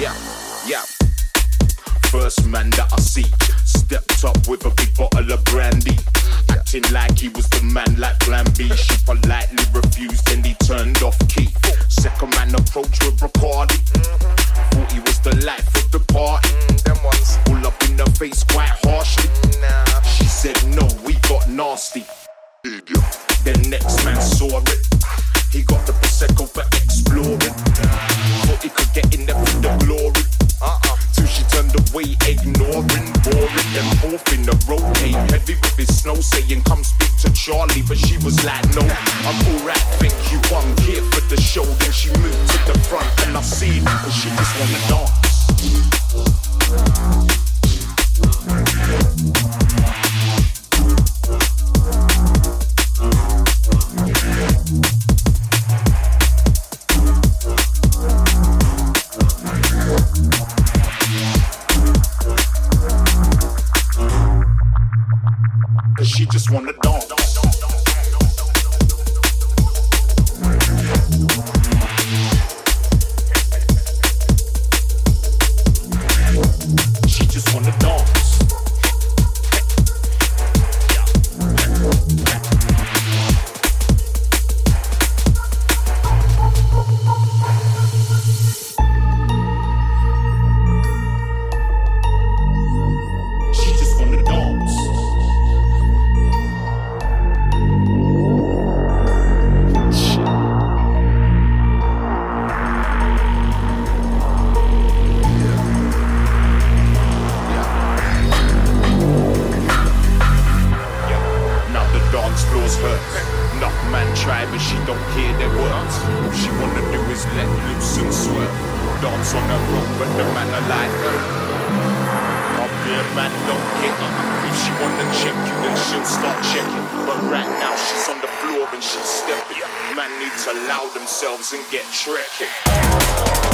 Yeah, yeah. First man that I see stepped up with a big bottle of brandy. Acting like he was the man like Plan B. She politely refused and he turned off key. Second man approached with Bacardi but the man a man don't get her. If she wanna check you, then she'll start checking. But right now she's on the floor and she's stepping. Man needs to allow themselves and get trekking.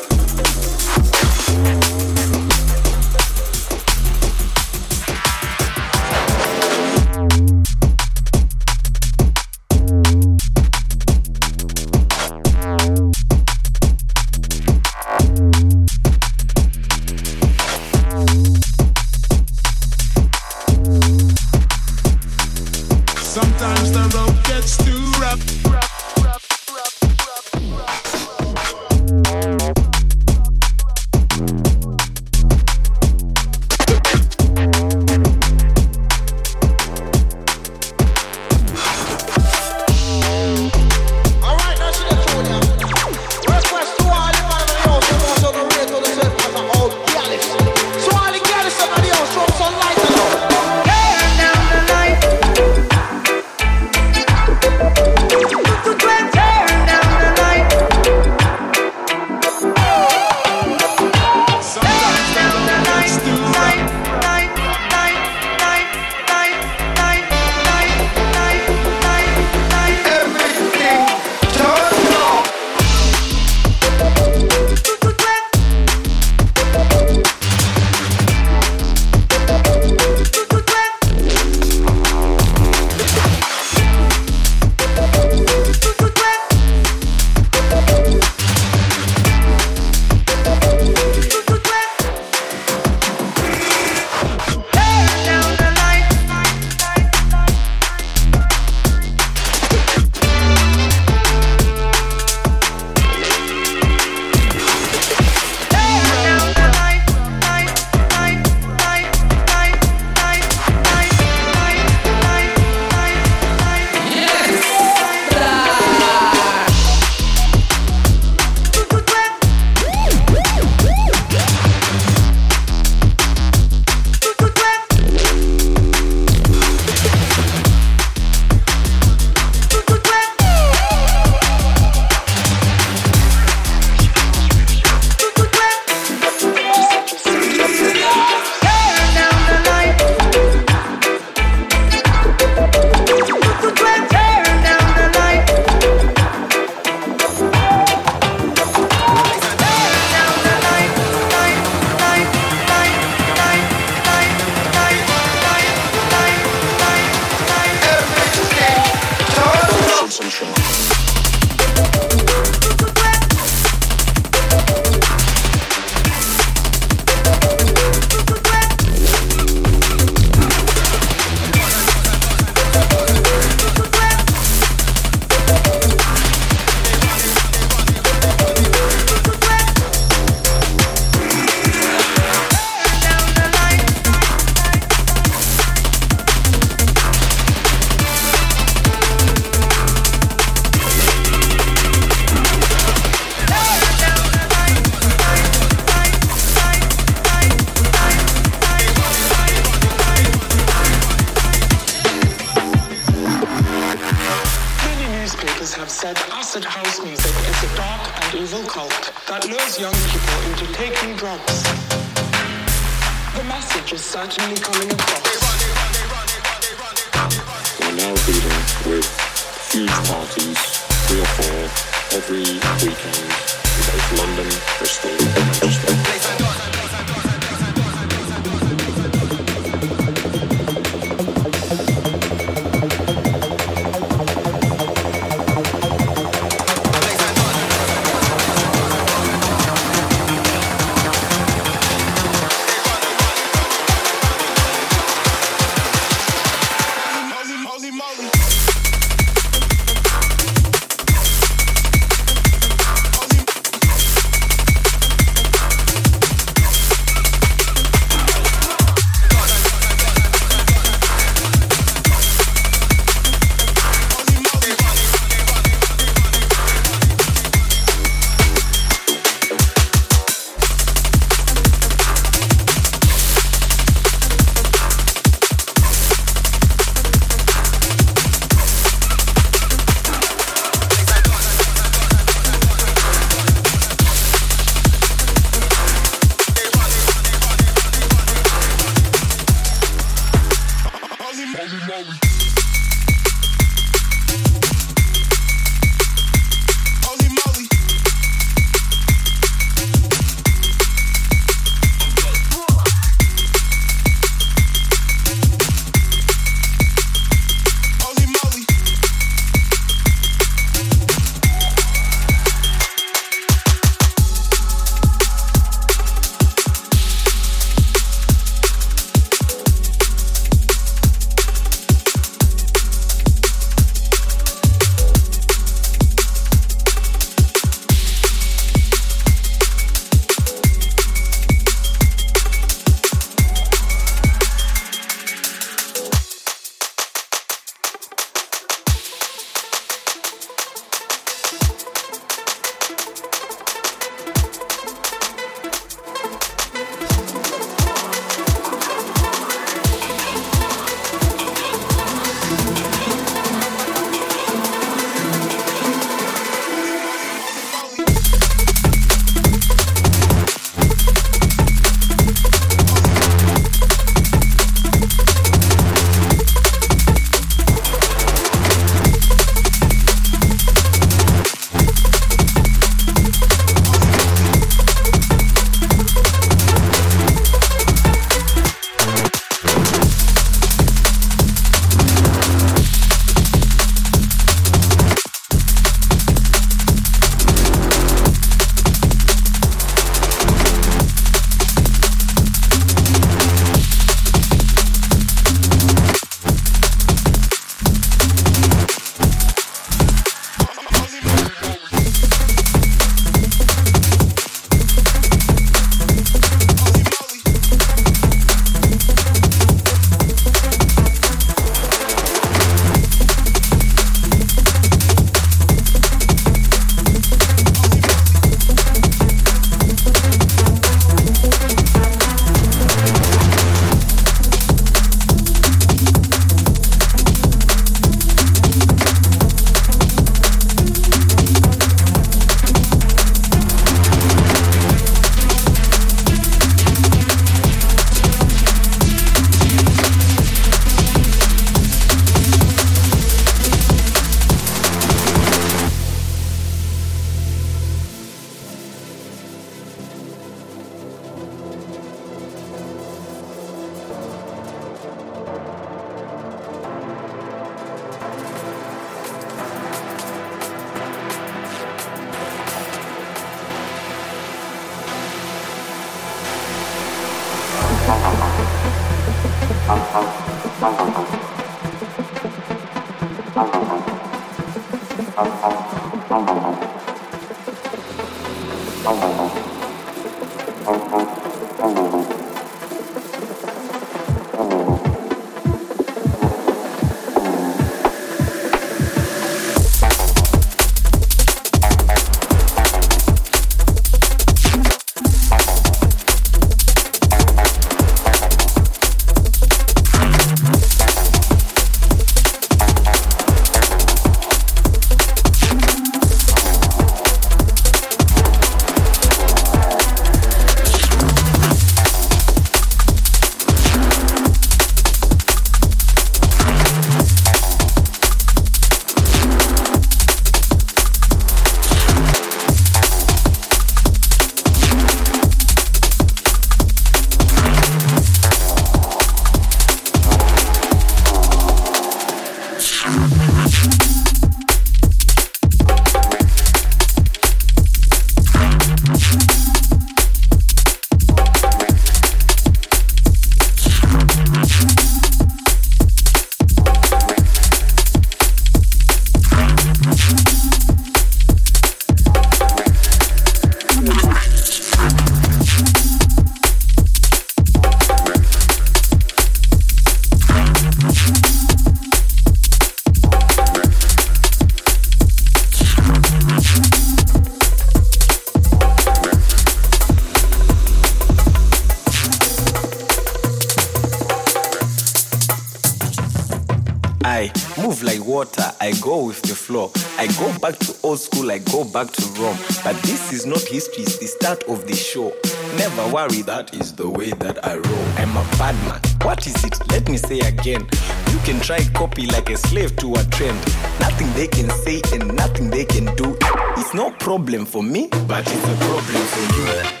Worry, that is the way that I roll. I'm a bad man. What is it? Let me say again. You can try copy like a slave to a trend. Nothing they can say and nothing they can do. It's no problem for me, but it's a problem for you.